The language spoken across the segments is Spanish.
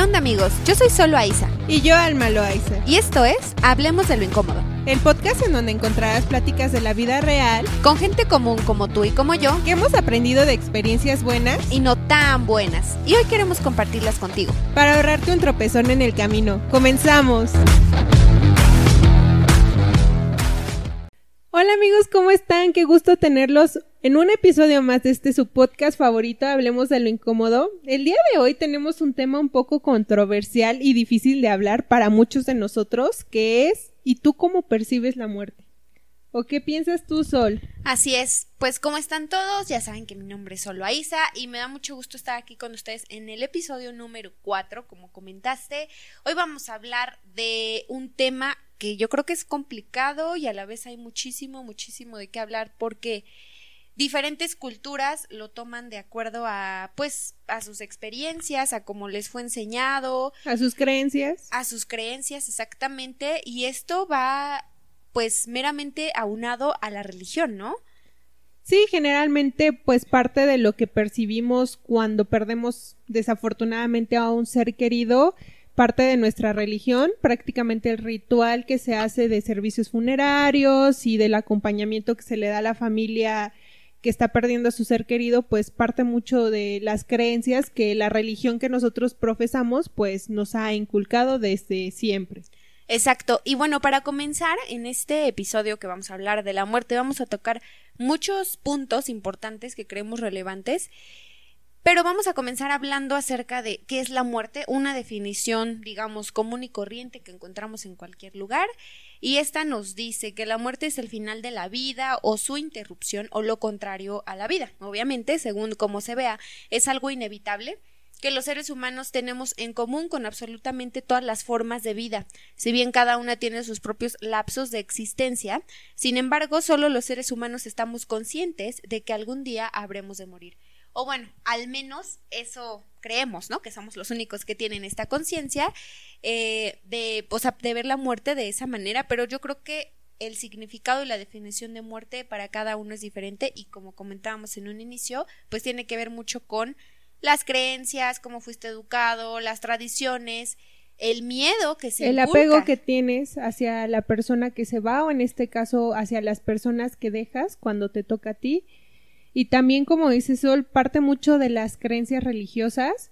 ¿Qué onda amigos? Yo soy solo Aiza. Y yo Alma Loaiza. Y esto es Hablemos de lo Incómodo. El podcast en donde encontrarás pláticas de la vida real Con gente común como tú y como yo. que hemos aprendido de experiencias buenas Y no tan buenas. Y hoy queremos compartirlas contigo. para ahorrarte un tropezón en el camino. ¡Comenzamos! Hola amigos, ¿cómo están? Qué gusto tenerlos en un episodio más de este su podcast favorito, Hablemos de lo Incómodo. El día de hoy tenemos un tema un poco controversial y difícil de hablar para muchos de nosotros, que es ¿y tú cómo percibes la muerte? ¿O qué piensas tú, Sol? Así es, pues como están todos, ya saben que mi nombre es Solo Aiza y me da mucho gusto estar aquí con ustedes en el episodio número 4, como comentaste. Hoy vamos a hablar de un tema que yo creo que es complicado y a la vez hay muchísimo, muchísimo de qué hablar porque diferentes culturas lo toman de acuerdo a pues a sus experiencias, a cómo les fue enseñado, ¿A sus creencias? a sus creencias exactamente y esto va pues meramente aunado a la religión, ¿no? Sí, generalmente pues parte de lo que percibimos cuando perdemos desafortunadamente a un ser querido, parte de nuestra religión, prácticamente el ritual que se hace de servicios funerarios y del acompañamiento que se le da a la familia que está perdiendo a su ser querido, pues parte mucho de las creencias que la religión que nosotros profesamos pues nos ha inculcado desde siempre. Exacto. Y bueno, para comenzar, en este episodio que vamos a hablar de la muerte, vamos a tocar muchos puntos importantes que creemos relevantes. Pero vamos a comenzar hablando acerca de qué es la muerte, una definición, digamos, común y corriente que encontramos en cualquier lugar. Y esta nos dice que la muerte es el final de la vida o su interrupción o lo contrario a la vida. Obviamente, según cómo se vea, es algo inevitable que los seres humanos tenemos en común con absolutamente todas las formas de vida. Si bien cada una tiene sus propios lapsos de existencia, sin embargo, solo los seres humanos estamos conscientes de que algún día habremos de morir. O bueno, al menos eso creemos, ¿no? Que somos los únicos que tienen esta conciencia eh, de, o sea, de ver la muerte de esa manera, pero yo creo que el significado y la definición de muerte para cada uno es diferente y como comentábamos en un inicio, pues tiene que ver mucho con las creencias, cómo fuiste educado, las tradiciones, el miedo que se el inculca. apego que tienes hacia la persona que se va o en este caso hacia las personas que dejas cuando te toca a ti y también como dice Sol parte mucho de las creencias religiosas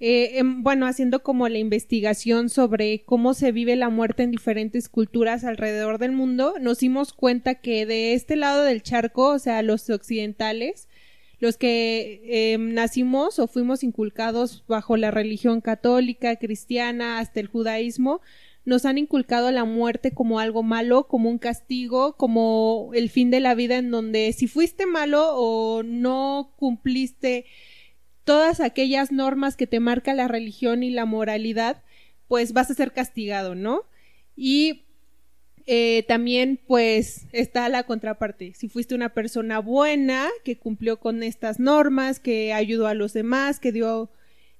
eh, em, bueno haciendo como la investigación sobre cómo se vive la muerte en diferentes culturas alrededor del mundo nos dimos cuenta que de este lado del charco o sea los occidentales los que eh, nacimos o fuimos inculcados bajo la religión católica, cristiana, hasta el judaísmo, nos han inculcado la muerte como algo malo, como un castigo, como el fin de la vida en donde si fuiste malo o no cumpliste todas aquellas normas que te marca la religión y la moralidad, pues vas a ser castigado, ¿no? Y eh, también pues está la contraparte. Si fuiste una persona buena, que cumplió con estas normas, que ayudó a los demás, que dio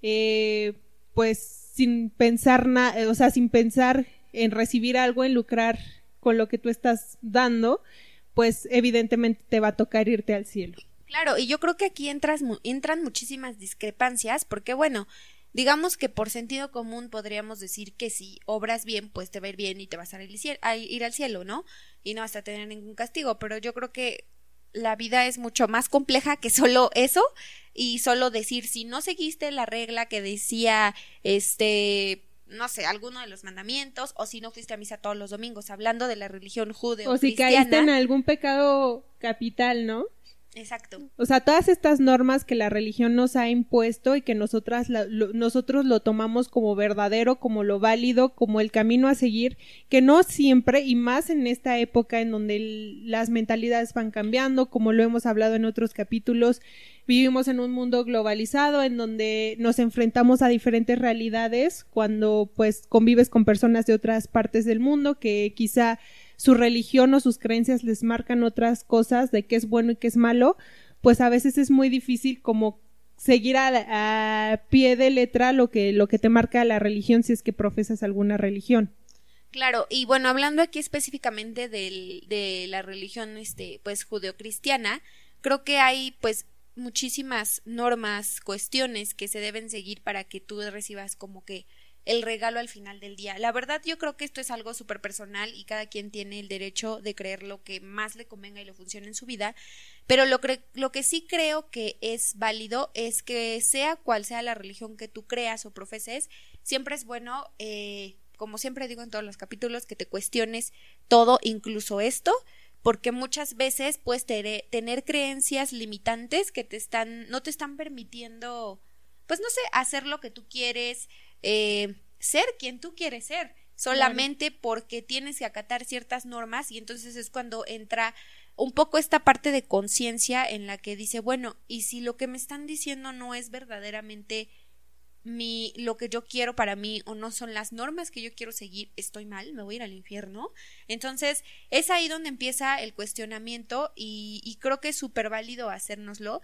eh, pues sin pensar nada, o sea, sin pensar en recibir algo, en lucrar con lo que tú estás dando, pues evidentemente te va a tocar irte al cielo. Claro, y yo creo que aquí entras, entran muchísimas discrepancias, porque bueno, digamos que por sentido común podríamos decir que si obras bien, pues te va a ir bien y te vas a ir al cielo, ¿no? Y no vas a tener ningún castigo, pero yo creo que la vida es mucho más compleja que solo eso y solo decir si no seguiste la regla que decía este no sé, alguno de los mandamientos, o si no fuiste a misa todos los domingos, hablando de la religión judeo O si caíste en algún pecado capital, ¿no? Exacto. O sea, todas estas normas que la religión nos ha impuesto y que nosotras la- lo- nosotros lo tomamos como verdadero, como lo válido, como el camino a seguir, que no siempre y más en esta época en donde las mentalidades van cambiando, como lo hemos hablado en otros capítulos, vivimos en un mundo globalizado en donde nos enfrentamos a diferentes realidades cuando pues convives con personas de otras partes del mundo que quizá su religión o sus creencias les marcan otras cosas de qué es bueno y qué es malo, pues a veces es muy difícil como seguir a, a pie de letra lo que, lo que te marca la religión si es que profesas alguna religión. Claro, y bueno, hablando aquí específicamente del, de la religión, este, pues, judeocristiana, creo que hay, pues, muchísimas normas, cuestiones que se deben seguir para que tú recibas como que el regalo al final del día. La verdad yo creo que esto es algo súper personal y cada quien tiene el derecho de creer lo que más le convenga y le funcione en su vida, pero lo, lo que sí creo que es válido es que sea cual sea la religión que tú creas o profeses, siempre es bueno, eh, como siempre digo en todos los capítulos, que te cuestiones todo, incluso esto, porque muchas veces puedes tener creencias limitantes que te están, no te están permitiendo, pues no sé, hacer lo que tú quieres, eh, ser quien tú quieres ser, solamente porque tienes que acatar ciertas normas y entonces es cuando entra un poco esta parte de conciencia en la que dice, bueno, y si lo que me están diciendo no es verdaderamente mi lo que yo quiero para mí o no son las normas que yo quiero seguir, estoy mal, me voy a ir al infierno. Entonces, es ahí donde empieza el cuestionamiento y, y creo que es súper válido hacérnoslo.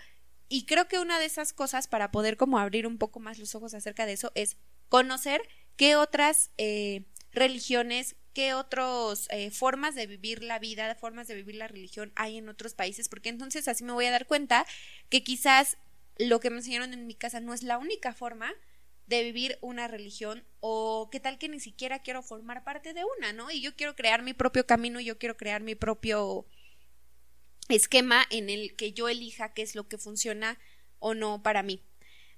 Y creo que una de esas cosas para poder como abrir un poco más los ojos acerca de eso es conocer qué otras eh, religiones, qué otras eh, formas de vivir la vida, formas de vivir la religión hay en otros países, porque entonces así me voy a dar cuenta que quizás lo que me enseñaron en mi casa no es la única forma de vivir una religión o qué tal que ni siquiera quiero formar parte de una, ¿no? Y yo quiero crear mi propio camino, yo quiero crear mi propio esquema en el que yo elija qué es lo que funciona o no para mí.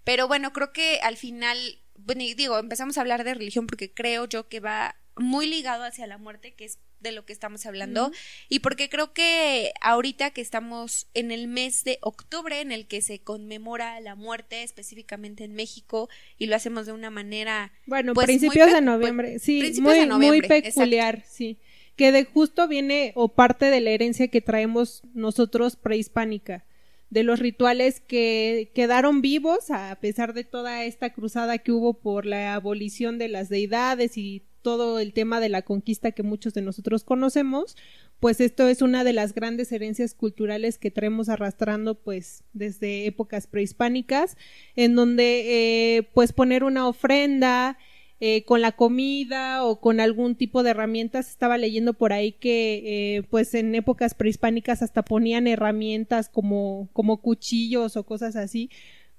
Pero bueno, creo que al final, bueno, digo, empezamos a hablar de religión porque creo yo que va muy ligado hacia la muerte, que es de lo que estamos hablando. Y porque creo que ahorita que estamos en el mes de octubre en el que se conmemora la muerte específicamente en México y lo hacemos de una manera bueno pues, principios de noviembre sí muy, muy peculiar sí. Que de justo viene o parte de la herencia que traemos nosotros prehispánica de los rituales que quedaron vivos a pesar de toda esta cruzada que hubo por la abolición de las deidades y todo el tema de la conquista que muchos de nosotros conocemos, pues esto es una de las grandes herencias culturales que traemos arrastrando pues desde épocas prehispánicas, en donde eh, pues poner una ofrenda eh, con la comida o con algún tipo de herramientas, estaba leyendo por ahí que eh, pues en épocas prehispánicas hasta ponían herramientas como, como cuchillos o cosas así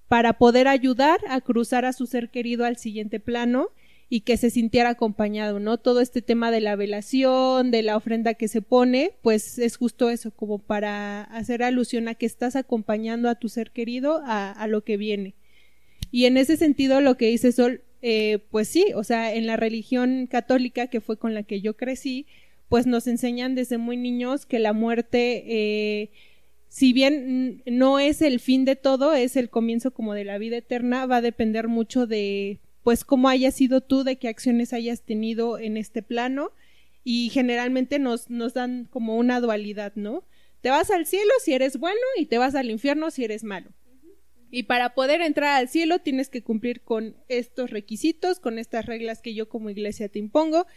para poder ayudar a cruzar a su ser querido al siguiente plano y que se sintiera acompañado, ¿no? Todo este tema de la velación, de la ofrenda que se pone, pues es justo eso, como para hacer alusión a que estás acompañando a tu ser querido a, lo que viene. Y en ese sentido, lo que dice Sol, eh, pues sí, o sea, en la religión católica, que fue con la que yo crecí, pues nos enseñan desde muy niños que la muerte, eh, si bien no es el fin de todo, es el comienzo como de la vida eterna, va a depender mucho de pues cómo hayas sido tú, de qué acciones hayas tenido en este plano y generalmente nos, nos dan como una dualidad, ¿no? Te vas al cielo si eres bueno y te vas al infierno si eres malo. Y para poder entrar al cielo tienes que cumplir con estos requisitos, con estas reglas que yo como iglesia te impongo,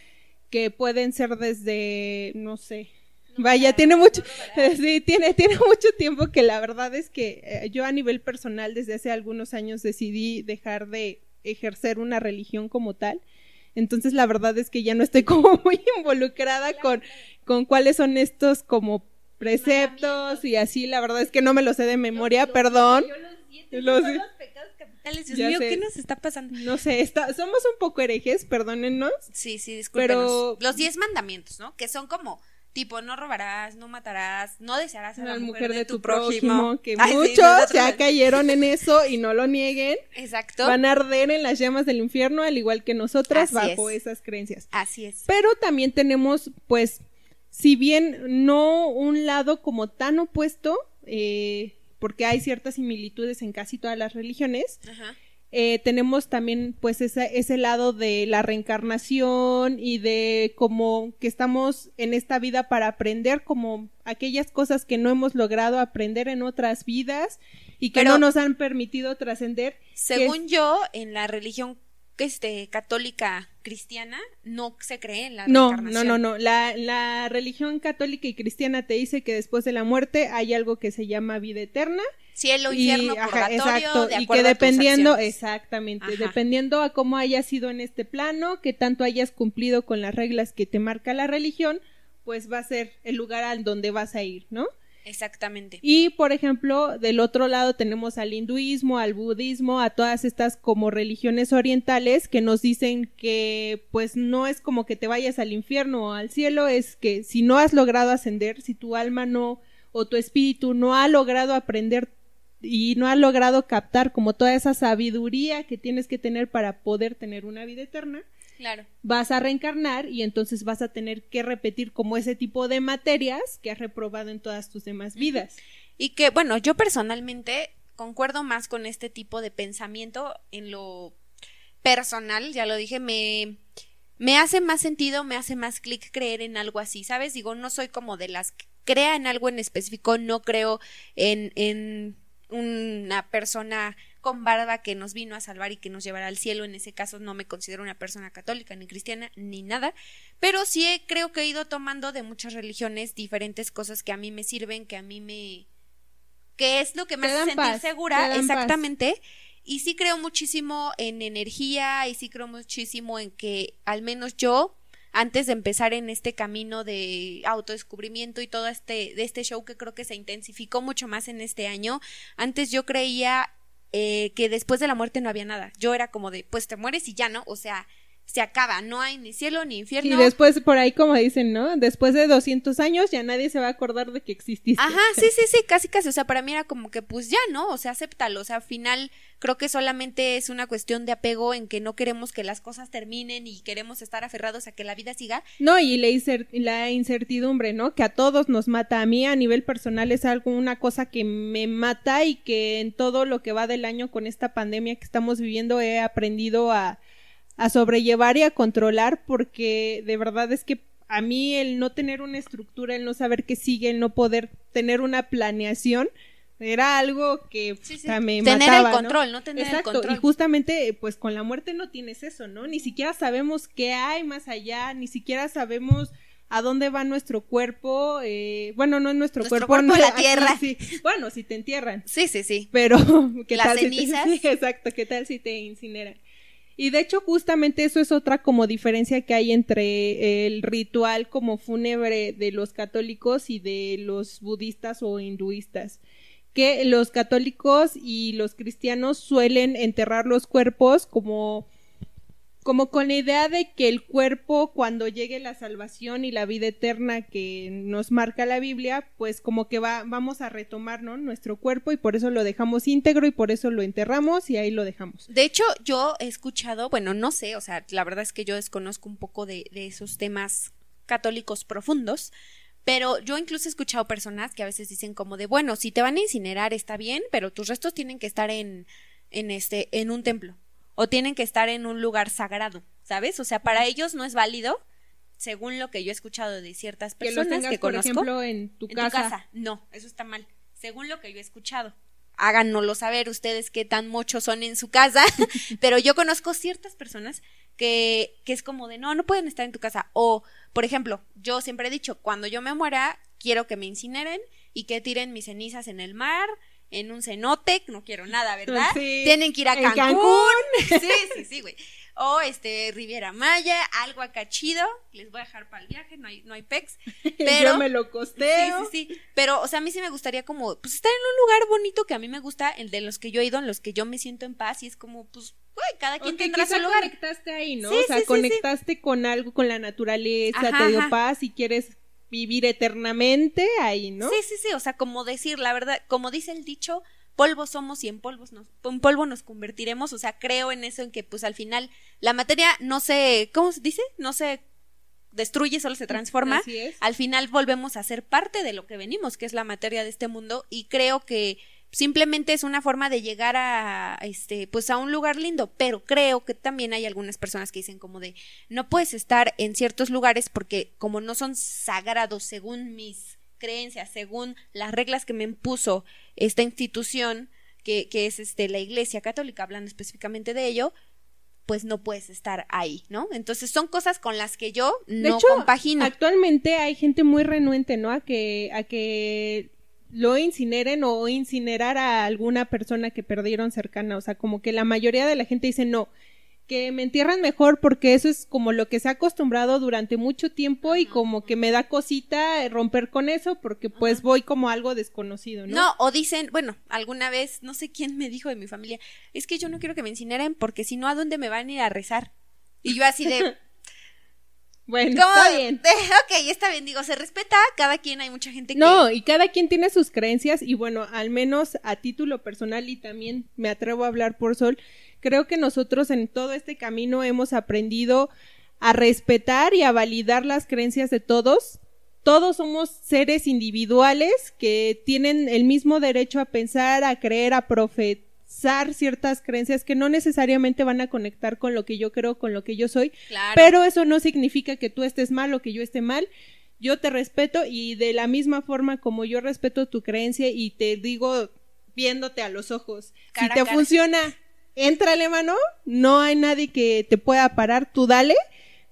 que pueden ser desde, no sé, vaya, tiene mucho, sí, tiene, tiene mucho tiempo que la verdad es que eh, yo a nivel personal desde hace algunos años decidí dejar de ejercer una religión como tal. Entonces la verdad es que ya no estoy como muy involucrada con, con cuáles son estos como preceptos y así, la verdad es que no me lo sé de memoria, perdón. Los, pecados capitales, Dios mío, ¿qué nos está pasando? No sé, está, somos un poco herejes, perdónennos. Sí, sí, discúlpenos. Pero... Los diez mandamientos, ¿no? Que son como tipo no robarás, no matarás, no desearás a la, mujer, de, tu, prójimo, que muchos ya cayeron en eso y no lo nieguen. Exacto. Van a arder en las llamas del infierno al igual que nosotras bajo esas creencias. Así es. Pero también tenemos pues si bien no un lado como tan opuesto, eh, porque hay ciertas similitudes en casi todas las religiones, Ajá eh, tenemos también pues ese, ese lado de la reencarnación y de como que estamos en esta vida para aprender como aquellas cosas que no hemos logrado aprender en otras vidas y que no nos han permitido trascender. Según yo, en la religión este, católica cristiana no se cree en la no, reencarnación. No, no, no, la, la religión católica y cristiana te dice que después de la muerte hay algo que se llama vida eterna cielo, infierno, y, exacto, y que dependiendo, exactamente, dependiendo a cómo hayas sido en este plano, que tanto hayas cumplido con las reglas que te marca la religión, pues va a ser el lugar al donde vas a ir, ¿no? Exactamente. Y, por ejemplo, del otro lado tenemos al hinduismo, al budismo, a todas estas como religiones orientales que nos dicen que pues no es como que te vayas al infierno o al cielo, es que si no has logrado ascender, si tu alma no o tu espíritu no ha logrado aprender y no ha logrado captar como toda esa sabiduría que tienes que tener para poder tener una vida eterna, Claro. vas a reencarnar y entonces vas a tener que repetir como ese tipo de materias que has reprobado en todas tus demás vidas. Y que, bueno, yo personalmente concuerdo más con este tipo de pensamiento en lo personal, ya lo dije, me, me hace más sentido, me hace más clic creer en algo así, ¿sabes? Digo, no soy como de las que crea en algo en específico, no creo en, en una persona con barba que nos vino a salvar y que nos llevará al cielo. En ese caso no me considero una persona católica, ni cristiana, ni nada. Pero sí he- creo que he ido tomando de muchas religiones diferentes cosas que a mí me sirven, que a mí me... que es lo que me Te hace sentir paz, segura, paz. exactamente. Y sí creo muchísimo en energía y sí creo muchísimo en que al menos yo antes de empezar en este camino de autodescubrimiento y todo este de este show que creo que se intensificó mucho más en este año antes yo creía eh, que después de la muerte no había nada yo era como de pues te mueres y ya no o sea se acaba no hay ni cielo ni infierno Y después, por ahí como dicen, ¿no? Después de 200 años ya nadie se va a acordar de que exististe. Ajá, sí, sí, sí, casi, casi. O sea, para mí era como que, pues ya, ¿no? O sea, acéptalo. O sea, al final creo que solamente es una cuestión de apego en que no queremos que las cosas terminen y queremos estar aferrados a que la vida siga. No, y la, incer- la incertidumbre, ¿no? Que a todos nos mata. A mí a nivel personal es algo, una cosa que me mata y que en todo lo que va del año con esta pandemia que estamos viviendo he aprendido a, a sobrellevar y a controlar porque de verdad es que a mí el no tener una estructura, el no saber qué sigue, el no poder tener una planeación, era algo que Sí, sí. me Tener mataba, el control, no tener Exacto, el control. y justamente pues con la muerte no tienes eso, ¿no? Ni siquiera sabemos qué hay más allá, ni siquiera sabemos a dónde va nuestro cuerpo, eh, bueno, no es nuestro, Nuestro cuerpo, cuerpo, no, la tierra. sí. Bueno, si te entierran, Sí, sí, sí. pero ¿qué Las tal si te- cenizas. exacto, ¿qué tal si te incineran? Y de hecho justamente eso es otra como diferencia que hay entre el ritual como fúnebre de los católicos y de los budistas o hinduistas que los católicos y los cristianos suelen enterrar los cuerpos como como con la idea de que el cuerpo cuando llegue la salvación y la vida eterna que nos marca la Biblia, pues como que va vamos a retomar, ¿no? nuestro cuerpo y por eso lo dejamos íntegro y por eso lo enterramos y ahí lo dejamos. De hecho, yo he escuchado, bueno, no sé, o sea, la verdad es que yo desconozco un poco de, de esos temas católicos profundos, pero yo incluso he escuchado personas que a veces dicen como de, bueno, si te van a incinerar está bien, pero tus restos tienen que estar en, en este, en un templo, o tienen que estar en un lugar sagrado, ¿sabes? O sea, para ellos no es válido, según lo que yo he escuchado de ciertas Que personas tengas, que por conozco. ejemplo, en tu en casa. tu casa. No, eso está mal. Según lo que yo he escuchado. Háganoslo saber ustedes qué tan muchos son en su casa. pero yo conozco ciertas personas que, que es como de no, no pueden estar en tu casa. O, por ejemplo, yo siempre he dicho, cuando yo me muera, quiero que me incineren y que tiren mis cenizas en el mar, en un cenote, no quiero nada, ¿verdad? Sí. Tienen que ir a. Cancún. Sí, sí, sí, güey. O este, Riviera Maya, algo acá chido. Les voy a dejar para el viaje, no hay, no hay pex. Pero. Yo me lo costeo. Sí, sí, sí. Pero, o sea, a mí sí me gustaría como, pues, estar en un lugar bonito que a mí me gusta, el de los que yo he ido, en los que yo me siento en paz, y es como, pues, güey, cada quien O que tendrá quizá su lugar. conectaste ahí, ¿no? Sí, o sea, sí, sí, conectaste con algo, con la naturaleza, Ajá, te dio ajá. paz y quieres vivir eternamente ahí, ¿no? Sí, sí, sí, o sea, como decir, la verdad, como dice el dicho, polvo somos y en polvos nos, en polvo nos convertiremos, o sea, creo en eso, en que pues al final la materia no se, ¿cómo se dice? No se destruye, solo se transforma. Así es. Al final volvemos a ser parte de lo que venimos, que es la materia de este mundo, y creo que simplemente es una forma de llegar a este pues a un lugar lindo pero creo que también hay algunas personas que dicen como de no puedes estar en ciertos lugares porque como no son sagrados según mis creencias según las reglas que me impuso esta institución que, que es este la iglesia católica hablando específicamente de ello pues no puedes estar ahí, ¿no? Entonces son cosas con las que yo De no hecho, compagino. actualmente hay gente muy renuente, ¿no? A que, a que lo incineren o incinerar a alguna persona que perdieron cercana. O sea, como que la mayoría de la gente dice no. que me entierran mejor porque eso es como lo que se ha acostumbrado durante mucho tiempo y como que me da cosita romper con eso porque pues voy como algo desconocido, ¿no? No, o dicen, bueno, alguna vez, no sé quién me dijo de mi familia, es que yo no quiero que me incineren porque si no, ¿a dónde me van a ir a rezar? Y yo así de... bueno, está bien. ok, está bien, digo, se respeta, cada quien, hay mucha gente que... No, y cada quien tiene sus creencias y bueno, al menos a título personal y también me atrevo a hablar por Sol, creo que nosotros en todo este camino hemos aprendido a respetar y a validar las creencias de todos. Todos somos seres individuales que tienen el mismo derecho a pensar, a creer, a profesar ciertas creencias que no necesariamente van a conectar con lo que yo creo, con lo que yo soy. Pero eso no significa que tú estés mal o que yo esté mal. Yo te respeto y de la misma forma como yo respeto tu creencia y te digo viéndote a los ojos, si te funciona, éntrale, mano, no hay nadie que te pueda parar, tú dale,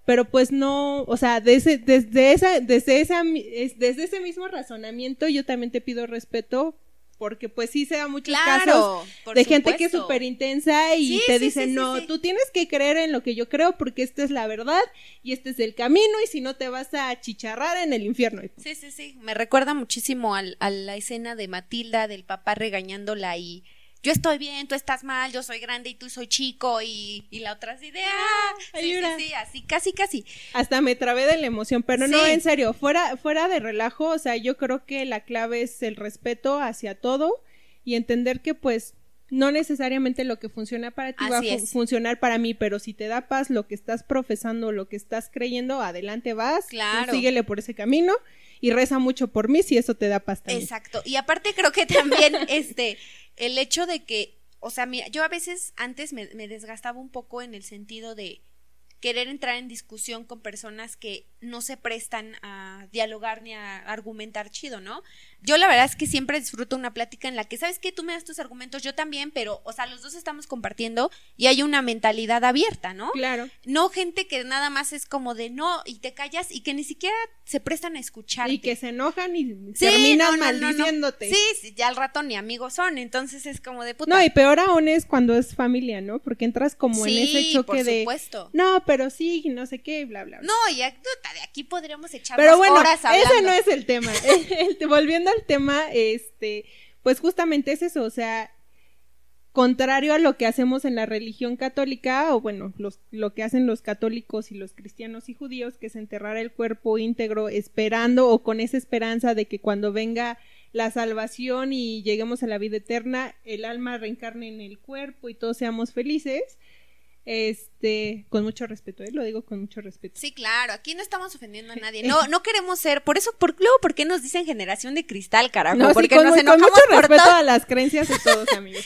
pero pues no, o sea, desde, desde esa, desde esa, desde ese mismo razonamiento yo también te pido respeto porque pues sí se da muchos casos de gente que es súper intensa y te dice, no, tú tienes que creer en lo que yo creo porque esta es la verdad y este es el camino y si no te vas a chicharrar en el infierno. Sí, sí, sí, me recuerda muchísimo al, a la escena de Matilda del papá regañándola y yo estoy bien, tú estás mal, yo soy grande y tú soy chico y, y la otra así de, ah, sí, sí, sí, así, casi, casi. Hasta me trabé de la emoción, pero no, en serio, fuera, fuera de relajo, o sea, yo creo que la clave es el respeto hacia todo y entender que pues no necesariamente lo que funciona para ti va a funcionar para mí, pero si te da paz lo que estás profesando, lo que estás creyendo, adelante vas, claro. síguele por ese camino y reza mucho por mí si eso te da paz. Exacto. Y aparte creo que también este el hecho de que, o sea, mira, yo a veces antes me desgastaba un poco en el sentido de querer entrar en discusión con personas que no se prestan a dialogar ni a argumentar chido, ¿no? Yo la verdad es que siempre disfruto una plática en la que, ¿sabes qué? Tú me das tus argumentos, yo también, pero, o sea, los dos estamos compartiendo y hay una mentalidad abierta, ¿no? Claro. No gente que nada más es como de no y te callas y que ni siquiera se prestan a escuchar. Y que se enojan y terminan maldiciéndote. Sí, sí, ya al rato ni amigos son, entonces es como de puta. No, y peor aún es cuando es familia, ¿no? Porque entras como en ese choque por supuesto. No, pero sí, no sé qué, bla, bla. bla. No, y de aquí podríamos echar pero bueno, horas hablando. Ese no es el tema. volviendo el tema, este, pues justamente es eso, o sea, contrario a lo que hacemos en la religión católica, o bueno, los, lo que hacen los católicos y los cristianos y judíos, que es enterrar el cuerpo íntegro esperando o con esa esperanza de que cuando venga la salvación y lleguemos a la vida eterna, el alma reencarne en el cuerpo y todos seamos felices. Este, con mucho respeto, ¿eh? lo digo con mucho respeto. Sí, claro, aquí no estamos ofendiendo a nadie. No, no queremos ser, por eso, por, luego, ¿por qué nos dicen generación de cristal, carajo? No, Porque con, mucho respeto a las creencias de todos, amigos.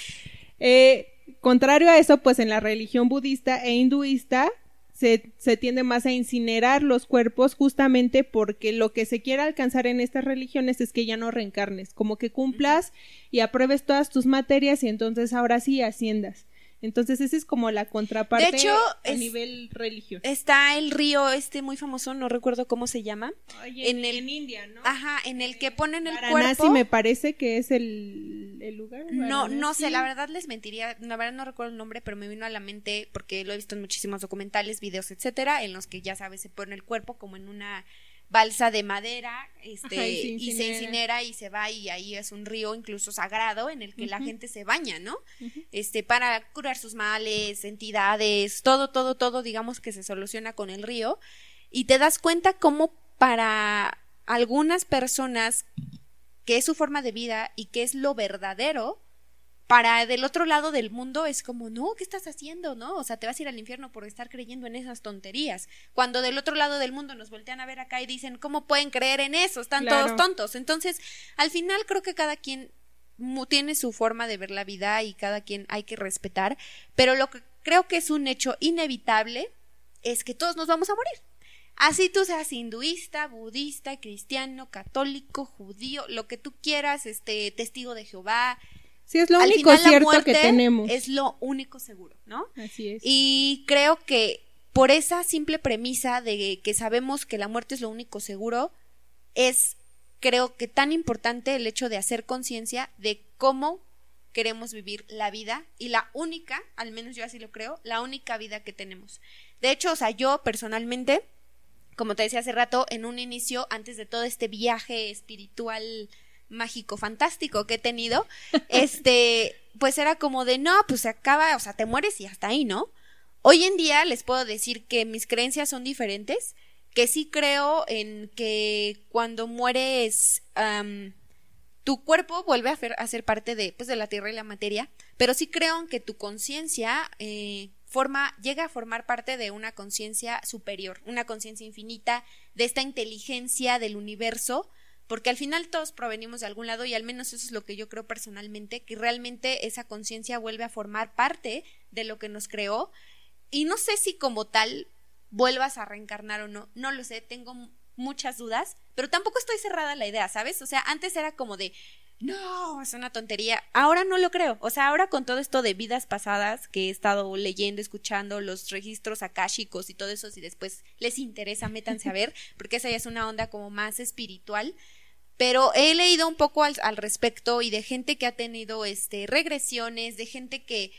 Eh, contrario a eso, pues en la religión budista e hinduista se, se, tiende más a incinerar los cuerpos justamente porque lo que se quiere alcanzar en estas religiones es que ya no reencarnes, como que cumplas y apruebes todas tus materias y entonces ahora sí asciendas. Entonces, esa es como la contraparte de hecho, a nivel religioso. Está el río este muy famoso, no recuerdo cómo se llama. en, el, en India, ¿no? Ajá, en el que ponen el Varanasi cuerpo. me parece que es el, el lugar. No, no sé, la verdad les mentiría, la verdad no recuerdo el nombre, pero me vino a la mente porque lo he visto en muchísimos documentales, videos, etcétera, en los que ya sabes se pone el cuerpo como en una balsa de madera este y, se incinera. y se va y ahí es un río incluso sagrado en el que la gente se baña no este para curar sus males entidades todo todo todo digamos que se soluciona con el río. Y te das cuenta cómo para algunas personas que es su forma de vida y que es lo verdadero para del otro lado del mundo es como, no, ¿qué estás haciendo? ¿No? O sea, te vas a ir al infierno por estar creyendo en esas tonterías. Cuando del otro lado del mundo nos voltean a ver acá y dicen, ¿cómo pueden creer en eso? Están todos tontos. Entonces, al final creo que cada quien tiene su forma de ver la vida y cada quien hay que respetar, pero lo que creo que es un hecho inevitable es que todos nos vamos a morir. Así tú seas hinduista, budista, cristiano, católico, judío, lo que tú quieras, este testigo de Jehová, Sí, es lo único cierto que tenemos. Es lo único seguro, ¿no? Así es. Y creo que por esa simple premisa de que sabemos que la muerte es lo único seguro, es creo que tan importante el hecho de hacer conciencia de cómo queremos vivir la vida y la única, al menos yo así lo creo, la única vida que tenemos. De hecho, o sea, yo personalmente, como te decía hace rato, en un inicio, antes de todo este viaje espiritual mágico, fantástico que he tenido, este, pues era como de, no, pues se acaba, o sea, te mueres y hasta ahí, ¿no? Hoy en día les puedo decir que mis creencias son diferentes, que sí creo en que cuando mueres tu cuerpo vuelve a, ser parte de, pues, de la tierra y la materia, pero sí creo en que tu conciencia eh, forma, llega a formar parte de una conciencia superior, una conciencia infinita, de esta inteligencia del universo, porque al final todos provenimos de algún lado y al menos eso es lo que yo creo personalmente, que realmente esa conciencia vuelve a formar parte de lo que nos creó y no sé si como tal vuelvas a reencarnar o no, no lo sé, tengo muchas dudas, pero tampoco estoy cerrada a la idea, ¿sabes? O sea, antes era como de, no, es una tontería. Ahora no lo creo. O sea, ahora con todo esto de vidas pasadas que he estado leyendo, escuchando, los registros akáshicos y todo eso, si después les interesa, métanse a ver, porque esa ya es una onda como más espiritual. Pero he leído un poco al, al respecto y de gente que ha tenido este regresiones, de gente que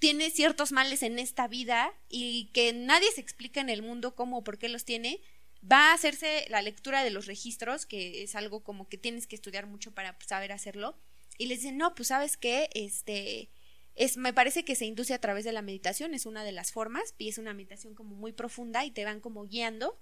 tiene ciertos males en esta vida y que nadie se explica en el mundo cómo o por qué los tiene va a hacerse la lectura de los registros, que es algo como que tienes que estudiar mucho para saber hacerlo, y les dicen, no, pues sabes qué, este, es, me parece que se induce a través de la meditación, es una de las formas, y es una meditación como muy profunda y te van como guiando,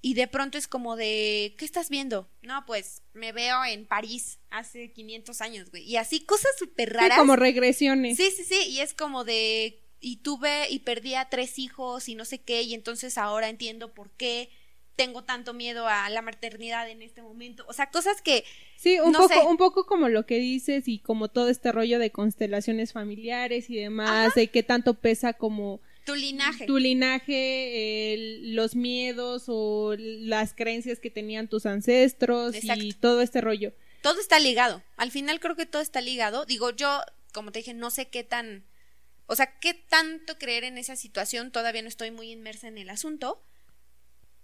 y de pronto es como de, ¿qué estás viendo? No, pues me veo en París hace 500 años, güey, y así cosas súper raras. como regresiones. Sí, sí, sí, y es como de, y tuve y perdí a tres hijos y no sé qué, y entonces ahora entiendo por qué tengo tanto miedo a la maternidad en este momento. O sea, cosas que. Sí, un, poco, un poco como lo que dices y como todo este rollo de constelaciones familiares y demás, de qué tanto pesa como. Tu linaje. Tu linaje, los miedos o las creencias que tenían tus ancestros y todo este rollo. Todo está ligado. Al final creo que todo está ligado. Digo, yo, como te dije, no sé qué tan. O sea, qué tanto creer en esa situación. Todavía no estoy muy inmersa en el asunto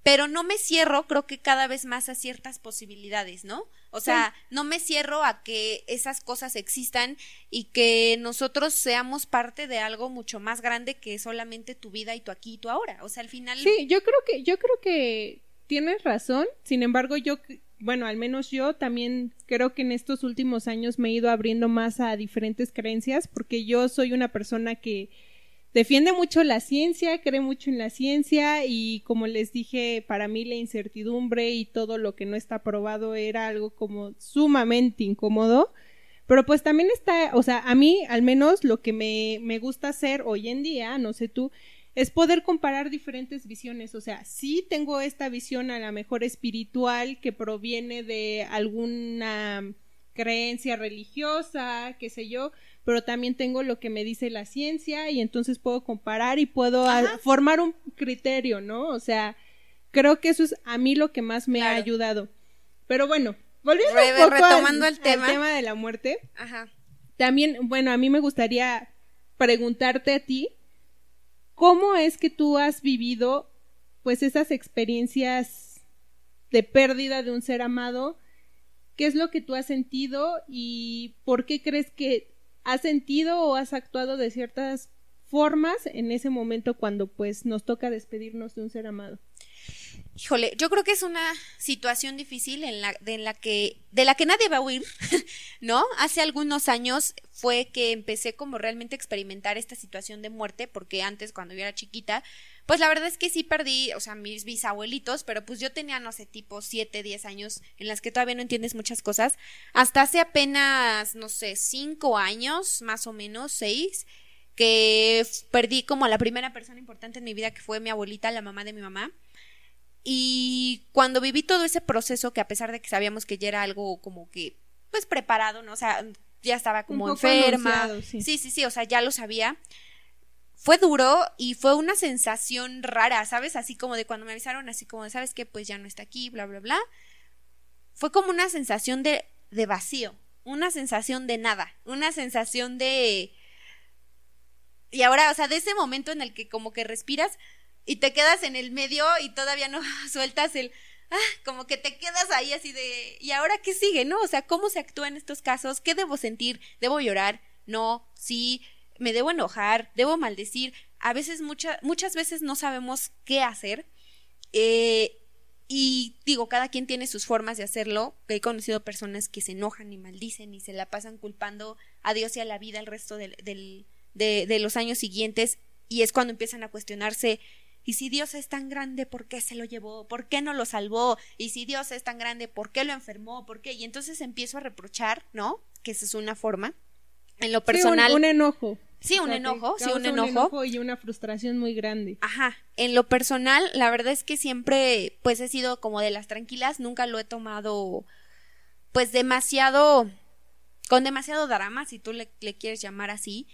pero no me cierro, creo que cada vez más a ciertas posibilidades, ¿no? O sea, no me cierro a que esas cosas existan y que nosotros seamos parte de algo mucho más grande que solamente tu vida y tu aquí y tu ahora. O sea, al final. Sí, yo creo que, yo creo que tienes razón. Sin embargo, yo, bueno, al menos yo también creo que en estos últimos años me he ido abriendo más a diferentes creencias porque yo soy una persona que defiende mucho la ciencia, cree mucho en la ciencia y como les dije, para mí la incertidumbre y todo lo que no está probado era algo como sumamente incómodo. Pero pues también está, o sea, a mí al menos lo que me, me gusta hacer hoy en día, no sé tú, es poder comparar diferentes visiones. O sea, sí tengo esta visión a la mejor espiritual que proviene de alguna creencia religiosa, qué sé yo, pero también tengo lo que me dice la ciencia y entonces puedo comparar y puedo formar un criterio, ¿no? O sea, creo que eso es a mí lo que más me ha ayudado. Pero bueno, volviendo un poco retomando el tema. tema de la muerte. Ajá. También, bueno, a mí me gustaría preguntarte a ti, ¿cómo es que tú has vivido pues esas experiencias de pérdida de un ser amado? ¿Qué es lo que tú has sentido y por qué crees que has sentido o has actuado de ciertas formas en ese momento cuando pues nos toca despedirnos de un ser amado? Híjole, yo creo que es una situación difícil en la, de la que, de la que nadie va a huir, ¿no? Hace algunos años fue que empecé como realmente a experimentar esta situación de muerte, porque antes, cuando yo era chiquita, pues la verdad es que sí perdí, o sea, mis bisabuelitos, pero pues yo tenía, no sé, tipo 7, 10 años en las que todavía no entiendes muchas cosas. Hasta hace apenas, no sé, 5 años, más o menos, 6, que perdí como a la primera persona importante en mi vida, que fue mi abuelita, la mamá de mi mamá. Y cuando viví todo ese proceso, que a pesar de que sabíamos que ya era algo como que, pues preparado, ¿no? O sea, ya estaba como enferma. Sí. sí, sí, o sea, ya lo sabía. Fue duro y fue una sensación rara, ¿sabes? Así como de cuando me avisaron, así como de, ¿sabes qué? Pues ya no está aquí, bla, bla, bla. Fue como una sensación de, de vacío, una sensación de nada, una sensación de... Y ahora, o sea, de ese momento en el que como que respiras, y te quedas en el medio y todavía no sueltas el ah, como que te quedas ahí así de ¿y ahora qué sigue, no? O sea, ¿cómo se actúa en estos casos? ¿Qué debo sentir? ¿Debo llorar? no, sí, me debo enojar, debo maldecir. A veces, muchas veces no sabemos qué hacer. Eh, y digo, cada quien tiene sus formas de hacerlo. He conocido personas que se enojan y maldicen y se la pasan culpando a Dios y a la vida el resto del, de, de los años siguientes. Y es cuando empiezan a cuestionarse y si Dios es tan grande, ¿por qué se lo llevó? ¿Por qué no lo salvó? Y si Dios es tan grande, ¿por qué lo enfermó? ¿Por qué? Y entonces empiezo a reprochar, ¿no? Que esa es una forma. En lo personal. un, enojo. Sí, un enojo, sí, un enojo. un enojo. y una frustración muy grande. Ajá. En lo personal, la verdad es que siempre, pues he sido como de las tranquilas, nunca lo he tomado, pues demasiado, con demasiado drama, si tú le, le quieres llamar así.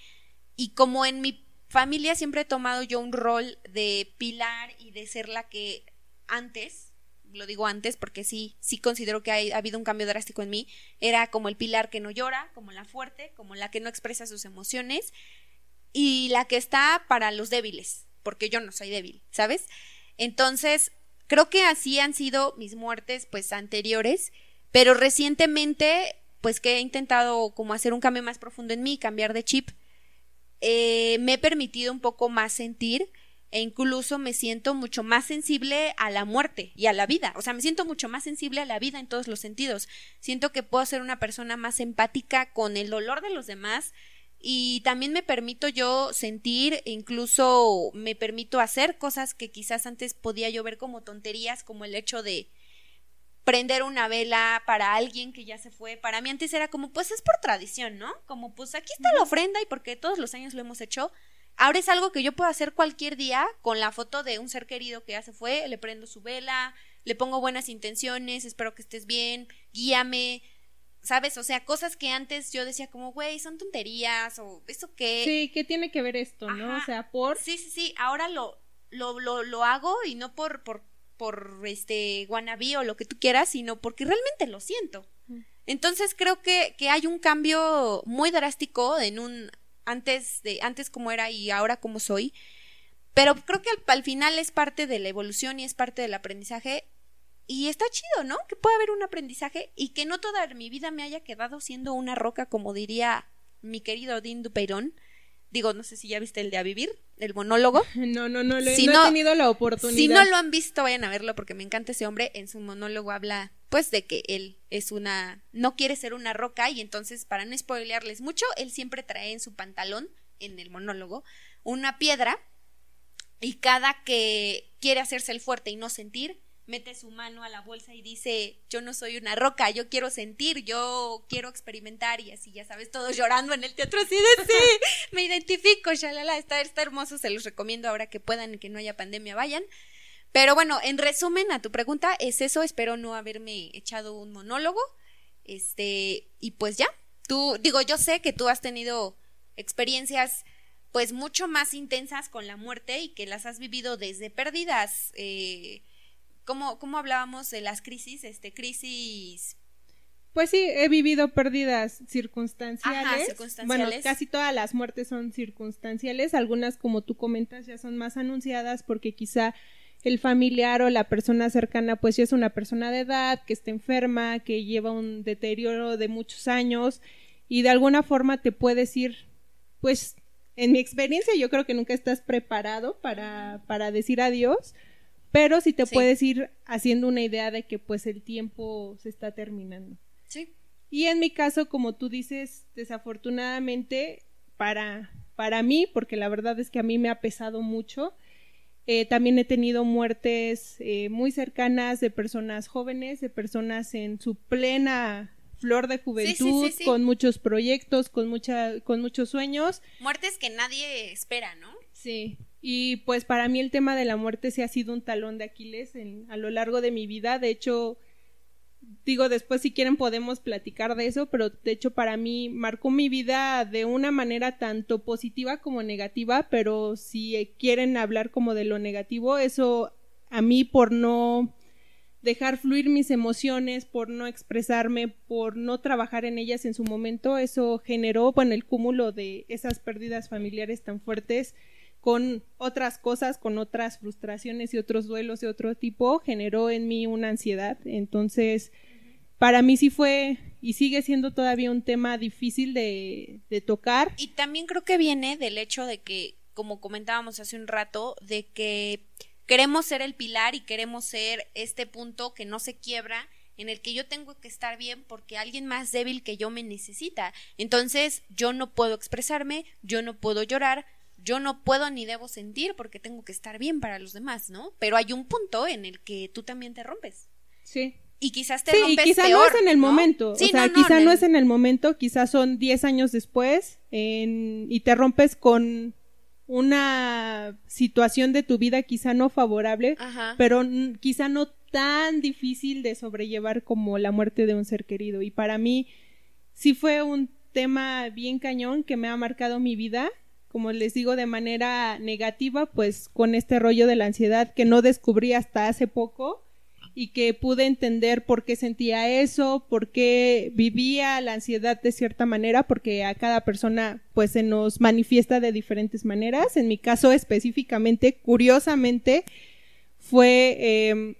Y como en mi familia siempre he tomado yo un rol de pilar y de ser la que antes, lo digo antes porque sí, sí considero que ha, habido un cambio drástico en mí, era como el pilar que no llora, como la fuerte, como la que no expresa sus emociones y la que está para los débiles, porque yo no soy débil, ¿sabes? Entonces, creo que así han sido mis muertes pues anteriores, pero recientemente pues que he intentado como hacer un cambio más profundo en mí, cambiar de chip, eh, me he permitido un poco más sentir e incluso me siento mucho más sensible a la muerte y a la vida. O sea, me siento mucho más sensible a la vida en todos los sentidos. Siento que puedo ser una persona más empática con el dolor de los demás y también me permito yo sentir, e incluso me permito hacer cosas que quizás antes podía yo ver como tonterías, como el hecho de prender una vela para alguien que ya se fue. Para mí antes era como, pues es por tradición, ¿no? Como, pues aquí está la ofrenda y porque todos los años lo hemos hecho. Ahora es algo que yo puedo hacer cualquier día con la foto de un ser querido que ya se fue, le prendo su vela, le pongo buenas intenciones, espero que estés bien, guíame, ¿sabes? O sea, cosas que antes yo decía como, güey, son tonterías o eso qué. Sí, ¿qué tiene que ver esto, no? O sea, por... Sí, sí, sí, ahora lo, lo, lo, lo hago y no por, por por este wannabe o lo que tú quieras, sino porque realmente lo siento. Mm. Entonces creo que, que hay un cambio muy drástico en un antes de antes como era y ahora como soy. Pero creo que al, final es parte de la evolución y es parte del aprendizaje. Y está chido, ¿no? Que pueda haber un aprendizaje y que no toda mi vida me haya quedado siendo una roca, como diría mi querido Dean Dupeirón. Digo, no sé si ya viste el de A Vivir, el monólogo. No, no, no, le, no, he tenido la oportunidad. Si no lo han visto, vayan a verlo porque me encanta ese hombre. En su monólogo habla, pues, de que él es una. no quiere ser una roca y entonces, para no spoilearles mucho, él siempre trae en su pantalón, en el monólogo, una piedra y cada que quiere hacerse el fuerte y no sentir, mete su mano a la bolsa y dice, yo no soy una roca, yo quiero sentir, yo quiero experimentar y así, ya sabes, todos llorando en el teatro así de sí, me identifico, shalala, está, está hermoso, se los recomiendo ahora que puedan y que no haya pandemia, vayan. Pero bueno, en resumen a tu pregunta, es eso, espero no haberme echado un monólogo, este, y pues ya, tú, digo, yo sé que tú has tenido experiencias pues mucho más intensas con la muerte y que las has vivido desde pérdidas, eh, ¿Cómo, cómo hablábamos de las crisis? Este, crisis pues sí, he vivido pérdidas circunstanciales. Bueno, casi todas las muertes son circunstanciales. Algunas, como tú comentas, ya son más anunciadas porque quizá el familiar o la persona cercana, pues ya es una persona de edad, que está enferma, que lleva un deterioro de muchos años y de alguna forma te puedes ir, pues, en mi experiencia, yo creo que nunca estás preparado para, para decir adiós pero sí te puedes ir haciendo una idea de que pues el tiempo se está terminando. Sí. Y en mi caso, como tú dices, desafortunadamente para, para mí, porque la verdad es que a mí me ha pesado mucho, eh, también he tenido muertes eh, muy cercanas de personas jóvenes, de personas en su plena flor de juventud, con muchos proyectos, con, mucha, con muchos sueños. Muertes que nadie espera, ¿no? Sí. Y pues para mí el tema de la muerte sí ha sido un talón de Aquiles en, a lo largo de mi vida. De hecho, digo, después si quieren podemos platicar de eso, pero de hecho para mí marcó mi vida de una manera tanto positiva como negativa, pero si quieren hablar como de lo negativo, eso a mí por no dejar fluir mis emociones, por no expresarme, por no trabajar en ellas en su momento, eso generó, bueno, el cúmulo de esas pérdidas familiares tan fuertes con otras cosas, con otras frustraciones y otros duelos de otro tipo, generó en mí una ansiedad. Entonces, para mí sí fue y sigue siendo todavía un tema difícil de, de tocar. Y también creo que viene del hecho de que, como comentábamos hace un rato, de que queremos ser el pilar y queremos ser este punto que no se quiebra en el que yo tengo que estar bien porque alguien más débil que yo me necesita. Entonces yo no puedo expresarme, yo no puedo llorar, yo no puedo ni debo sentir porque tengo que estar bien para los demás, ¿no? Pero hay un punto en el que tú también te rompes. Sí. Y quizás te sí, rompes y quizá peor, no es en el ¿no? momento. Sí, o sea, no, no, quizá no el- es en el momento, quizás son 10 años después en- y te rompes con una situación de tu vida quizá no favorable, Ajá. pero quizá no tan difícil de sobrellevar como la muerte de un ser querido. Y para mí sí fue un tema bien cañón que me ha marcado mi vida, como les digo, de manera negativa, pues con este rollo de la ansiedad que no descubrí hasta hace poco y que pude entender por qué sentía eso, por qué vivía la ansiedad de cierta manera, porque a cada persona pues se nos manifiesta de diferentes maneras. En mi caso específicamente, curiosamente, fue eh,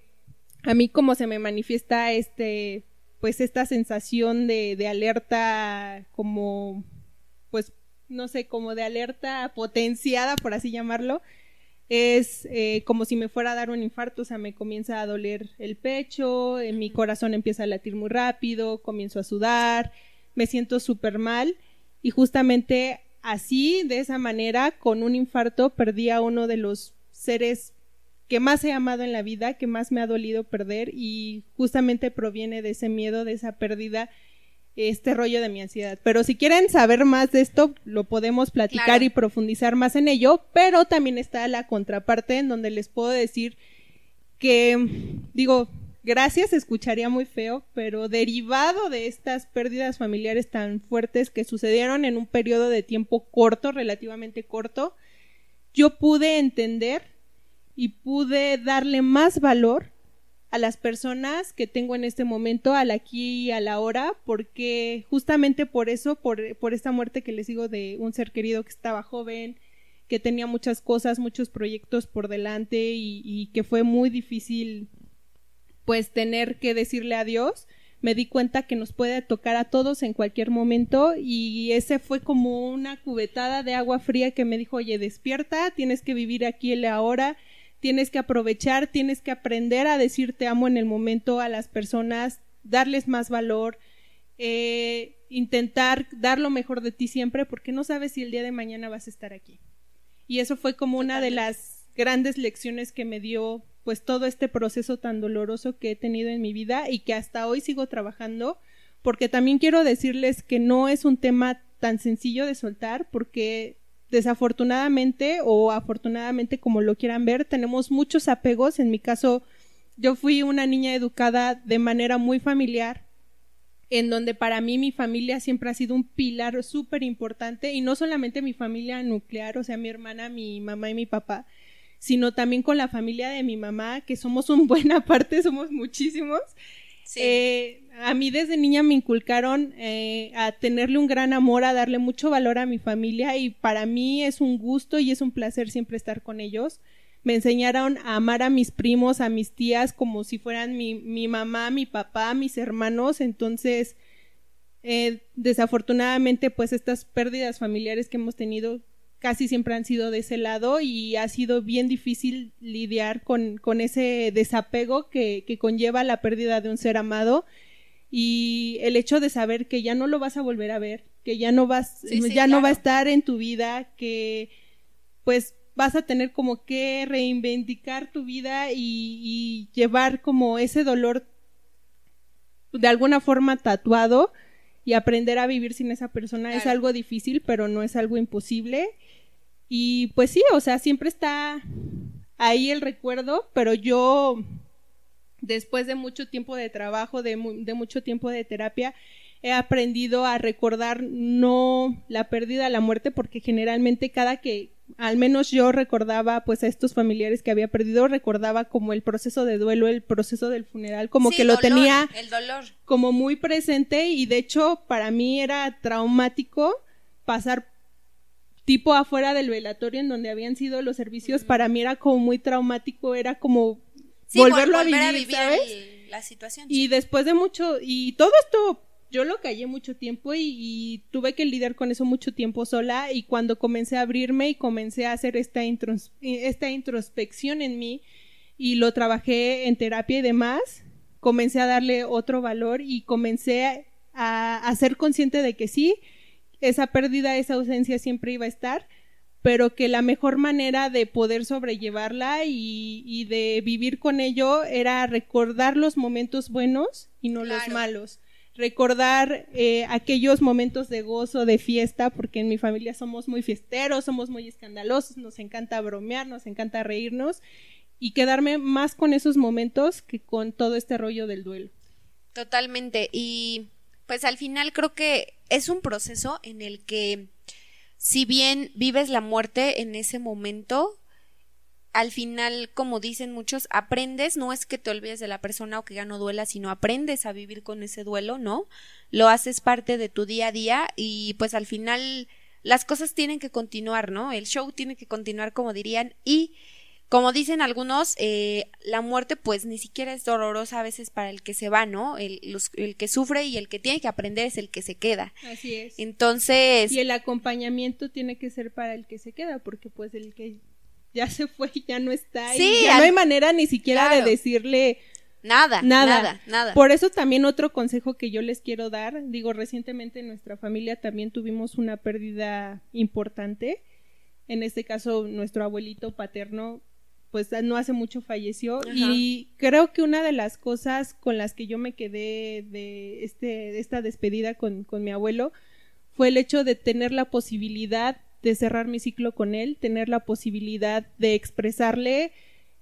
a mí como se me manifiesta este pues esta sensación de, de alerta como pues no sé como de alerta potenciada por así llamarlo es eh, como si me fuera a dar un infarto, o sea, me comienza a doler el pecho, eh, mi corazón empieza a latir muy rápido, comienzo a sudar, me siento súper mal y justamente así, de esa manera, con un infarto, perdí a uno de los seres que más he amado en la vida, que más me ha dolido perder y justamente proviene de ese miedo, de esa pérdida, este rollo de mi ansiedad. Pero si quieren saber más de esto, lo podemos platicar Claro. y profundizar más en ello, pero también está la contraparte en donde les puedo decir que, digo, gracias, escucharía muy feo, pero derivado de estas pérdidas familiares tan fuertes que sucedieron en un periodo de tiempo corto, relativamente corto, yo pude entender y pude darle más valor a las personas que tengo en este momento, al aquí y a la hora, porque justamente por eso, por, por esta muerte que les digo de un ser querido que estaba joven, que tenía muchas cosas, muchos proyectos por delante y, y que fue muy difícil pues tener que decirle adiós, me di cuenta que nos puede tocar a todos en cualquier momento y ese fue como una cubetada de agua fría que me dijo, oye, despierta, tienes que vivir aquí y ahora, tienes que aprovechar, tienes que aprender a decir te amo en el momento a las personas, darles más valor, eh, intentar dar lo mejor de ti siempre porque no sabes si el día de mañana vas a estar aquí. Y eso fue como una de las grandes lecciones que me dio pues todo este proceso tan doloroso que he tenido en mi vida y que hasta hoy sigo trabajando porque también quiero decirles que no es un tema tan sencillo de soltar porque desafortunadamente o afortunadamente como lo quieran ver tenemos muchos apegos en mi caso yo fui una niña educada de manera muy familiar en donde para mí mi familia siempre ha sido un pilar súper importante y no solamente mi familia nuclear, o sea, mi hermana, mi mamá y mi papá, sino también con la familia de mi mamá, que somos un buena parte, somos muchísimos. Sí. Eh, a mí desde niña me inculcaron eh, a tenerle un gran amor, a darle mucho valor a mi familia y para mí es un gusto y es un placer siempre estar con ellos. Me enseñaron a amar a mis primos, a mis tías como si fueran mi, mi mamá, mi papá, mis hermanos. Entonces, eh, desafortunadamente, pues estas pérdidas familiares que hemos tenido casi siempre han sido de ese lado y ha sido bien difícil lidiar con, con ese desapego que, que conlleva la pérdida de un ser amado y el hecho de saber que ya no lo vas a volver a ver, que ya no vas, Sí, sí, ya no va a estar en tu vida, que pues vas a tener como que reivindicar tu vida y, y llevar como ese dolor de alguna forma tatuado y aprender a vivir sin esa persona. Es algo difícil, pero no es algo imposible. Y pues sí, o sea, siempre está ahí el recuerdo, pero yo después de mucho tiempo de trabajo, de, mu- de mucho tiempo de terapia, he aprendido a recordar no la pérdida, la muerte, porque generalmente cada que, al menos yo recordaba pues a estos familiares que había perdido, recordaba como el proceso de duelo, el proceso del funeral, como Sí, que lo tenía El dolor. como muy presente y de hecho para mí era traumático pasar tipo afuera del velatorio en donde habían sido los servicios, para mí era como muy traumático, era como Sí, vol- volverlo volver a vivir, ¿sabes? el- la situación. Y después de mucho, y todo esto yo lo callé mucho tiempo y, tuve que lidiar con eso mucho tiempo sola y cuando comencé a abrirme y comencé a hacer esta, esta introspección en mí y lo trabajé en terapia y demás, comencé a darle otro valor y comencé a, a ser consciente de que sí, esa pérdida, esa ausencia siempre iba a estar, pero que la mejor manera de poder sobrellevarla y, y de vivir con ello era recordar los momentos buenos y no los malos. Recordar eh, aquellos momentos de gozo, de fiesta, porque en mi familia somos muy fiesteros, somos muy escandalosos, nos encanta bromear, nos encanta reírnos y quedarme más con esos momentos que con todo este rollo del duelo. Totalmente. Y pues al final creo que es un proceso en el que si bien vives la muerte en ese momento, al final, como dicen muchos, aprendes, no es que te olvides de la persona o que ya no duela, sino aprendes a vivir con ese duelo, ¿no? Lo haces parte de tu día a día y pues al final las cosas tienen que continuar, ¿no? El show tiene que continuar, como dirían, y como dicen algunos, eh, la muerte pues ni siquiera es dolorosa a veces para el que se va, ¿no? El, el, que sufre y el que tiene que aprender es el que se queda. Así es. Entonces... Y el acompañamiento tiene que ser para el que se queda, porque pues el que ya se fue ya no está sí, ya no hay manera ni siquiera de decirle... Nada, nada, nada, nada. Por eso también otro consejo que yo les quiero dar, digo, recientemente en nuestra familia también tuvimos una pérdida importante. En este caso, nuestro abuelito paterno pues no hace mucho falleció. Y creo que una de las cosas con las que yo me quedé de este de esta despedida con, con mi abuelo fue el hecho de tener la posibilidad de cerrar mi ciclo con él, tener la posibilidad de expresarle,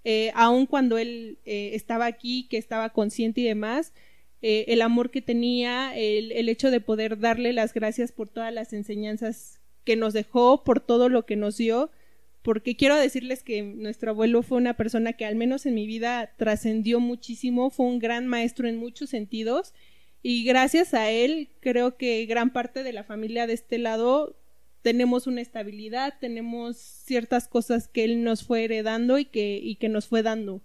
eh, aun cuando él eh, estaba aquí, que estaba consciente y demás, eh, el amor que tenía, el, el, hecho de poder darle las gracias por todas las enseñanzas que nos dejó, por todo lo que nos dio, porque quiero decirles que nuestro abuelo fue una persona que al menos en mi vida trascendió muchísimo, fue un gran maestro en muchos sentidos y gracias a él creo que gran parte de la familia de este lado tenemos una estabilidad, tenemos ciertas cosas que él nos fue heredando y que, y que nos fue dando.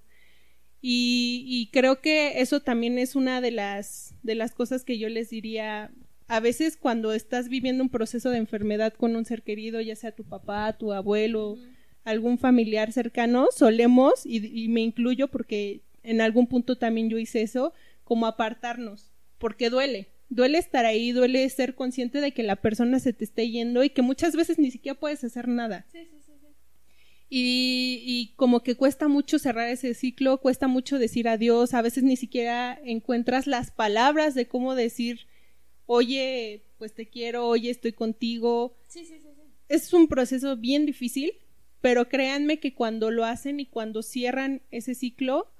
Y, y creo que eso también es una de las, de las cosas que yo les diría a veces cuando estás viviendo un proceso de enfermedad con un ser querido, ya sea tu papá, tu abuelo, algún familiar cercano, solemos, y, me incluyo porque en algún punto también yo hice eso, como apartarnos, porque duele, duele estar ahí, duele ser consciente de que la persona se te esté yendo y que muchas veces ni siquiera puedes hacer nada. Sí, sí, sí, y, y, como que cuesta mucho cerrar ese ciclo, cuesta mucho decir adiós, a veces ni siquiera encuentras las palabras de cómo decir oye, pues te quiero, oye, estoy contigo. Sí, sí, sí, sí. Es un proceso bien difícil, pero créanme que cuando lo hacen y cuando cierran ese ciclo,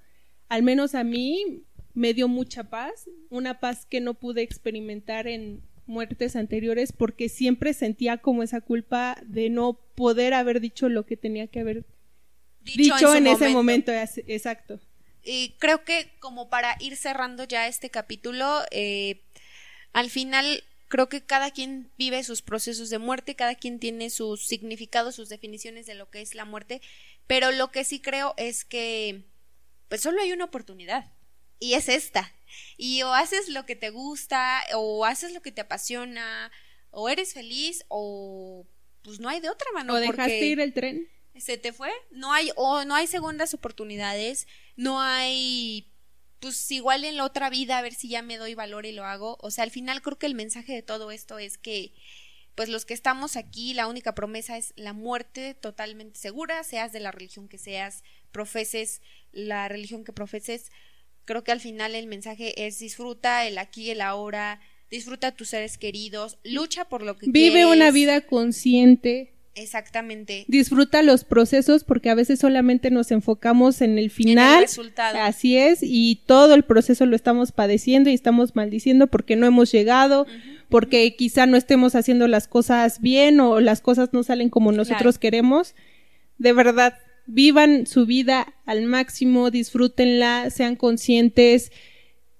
al menos a mí me dio mucha paz, una paz que no pude experimentar en muertes anteriores porque siempre sentía como esa culpa de no poder haber dicho lo que tenía que haber dicho, en, ese momento. Exacto. Y creo que como para ir cerrando ya este capítulo, eh, al final creo que cada quien vive sus procesos de muerte, cada quien tiene sus significados, sus definiciones de lo que es la muerte, pero lo que sí creo es que pues solo hay una oportunidad y es esta. Y o haces lo que te gusta, o haces lo que te apasiona, o eres feliz, o pues no hay de otra mano. O dejaste ir el tren. Se te fue. No hay, o no hay segundas oportunidades, no hay pues igual en la otra vida a ver si ya me doy valor y lo hago. O sea, al final creo que el mensaje de todo esto es que pues los que estamos aquí, la única promesa es la muerte totalmente segura, seas de la religión que seas, profeses la religión que profeses. Creo que al final el mensaje es disfruta el aquí y el ahora, disfruta a tus seres queridos, lucha por lo que Vive una vida consciente, Exactamente. Disfruta los procesos porque a veces solamente nos enfocamos en el final. En el resultado. Así es, y todo el proceso lo estamos padeciendo y estamos maldiciendo porque no hemos llegado, porque quizá no estemos haciendo las cosas bien o las cosas no salen como nosotros queremos. De verdad, vivan su vida al máximo, disfrútenla, sean conscientes,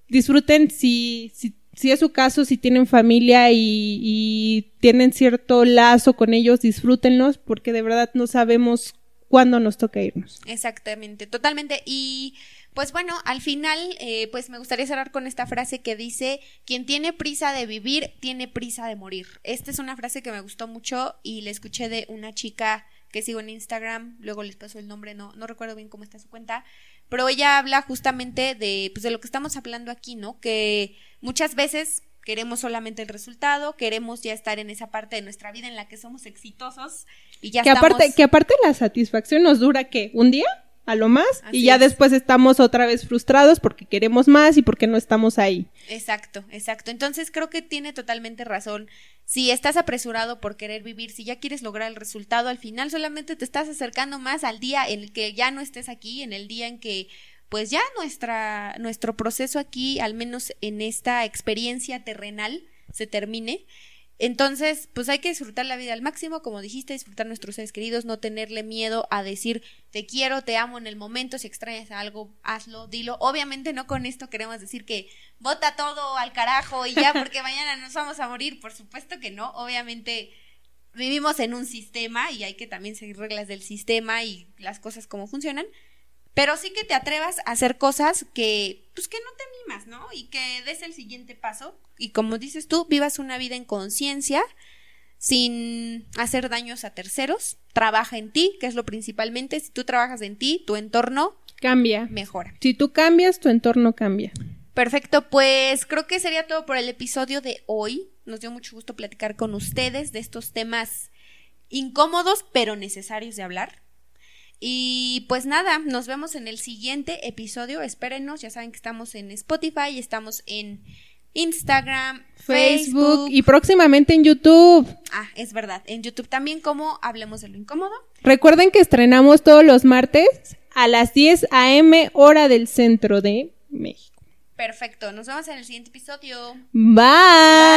disfruten si, si si es su caso, si tienen familia y, tienen cierto lazo con ellos, disfrútenlos porque de verdad no sabemos cuándo nos toca irnos. Exactamente, totalmente. Y Pues bueno, al final, eh, pues me gustaría cerrar con esta frase que dice, quien tiene prisa de vivir, tiene prisa de morir. Esta es una frase que me gustó mucho y la escuché de una chica que sigo en Instagram, luego les paso el nombre, no, no recuerdo bien cómo está su cuenta, pero ella habla justamente de, pues de lo que estamos hablando aquí, ¿no? Que muchas veces queremos solamente el resultado, queremos ya estar en esa parte de nuestra vida en la que somos exitosos y ya que estamos... aparte que aparte la satisfacción nos dura qué un día a lo más Así y ya es. después estamos otra vez frustrados porque queremos más y porque no estamos ahí Exacto, exacto. Entonces creo que tiene totalmente razón. Si estás apresurado por querer vivir, si ya quieres lograr el resultado, al final solamente te estás acercando más al día en el que ya no estés aquí, en el día en que pues ya nuestra nuestro proceso aquí, al menos en esta experiencia terrenal, se termine. Entonces, pues hay que disfrutar la vida al máximo, como dijiste, disfrutar nuestros seres queridos, no tenerle miedo a decir te quiero, te amo en el momento, si extrañas algo, hazlo, dilo. Obviamente no con esto queremos decir que bota todo al carajo y ya porque mañana nos vamos a morir, por supuesto que no, obviamente vivimos en un sistema y hay que también seguir reglas del sistema y las cosas como funcionan, pero sí que te atrevas a hacer cosas que, pues que no te animas, ¿no? Y que des el siguiente paso y como dices tú, vivas una vida en conciencia, sin hacer daños a terceros, trabaja en ti, que es lo principalmente, si tú trabajas en ti, tu entorno cambia mejora. si tú cambias tu entorno cambia Perfecto, pues creo que sería todo por el episodio de hoy. Nos dio mucho gusto platicar con ustedes de estos temas incómodos pero necesarios de hablar. Y pues nada, nos vemos en el siguiente episodio. Espérenos, ya saben que estamos en Spotify, estamos en Instagram, Facebook y próximamente en YouTube Ah, es verdad, en YouTube también como Hablemos de lo Incómodo. recuerden que estrenamos todos los martes a las 10 a.m. hora del centro de México Perfecto, nos vemos en el siguiente episodio. bye.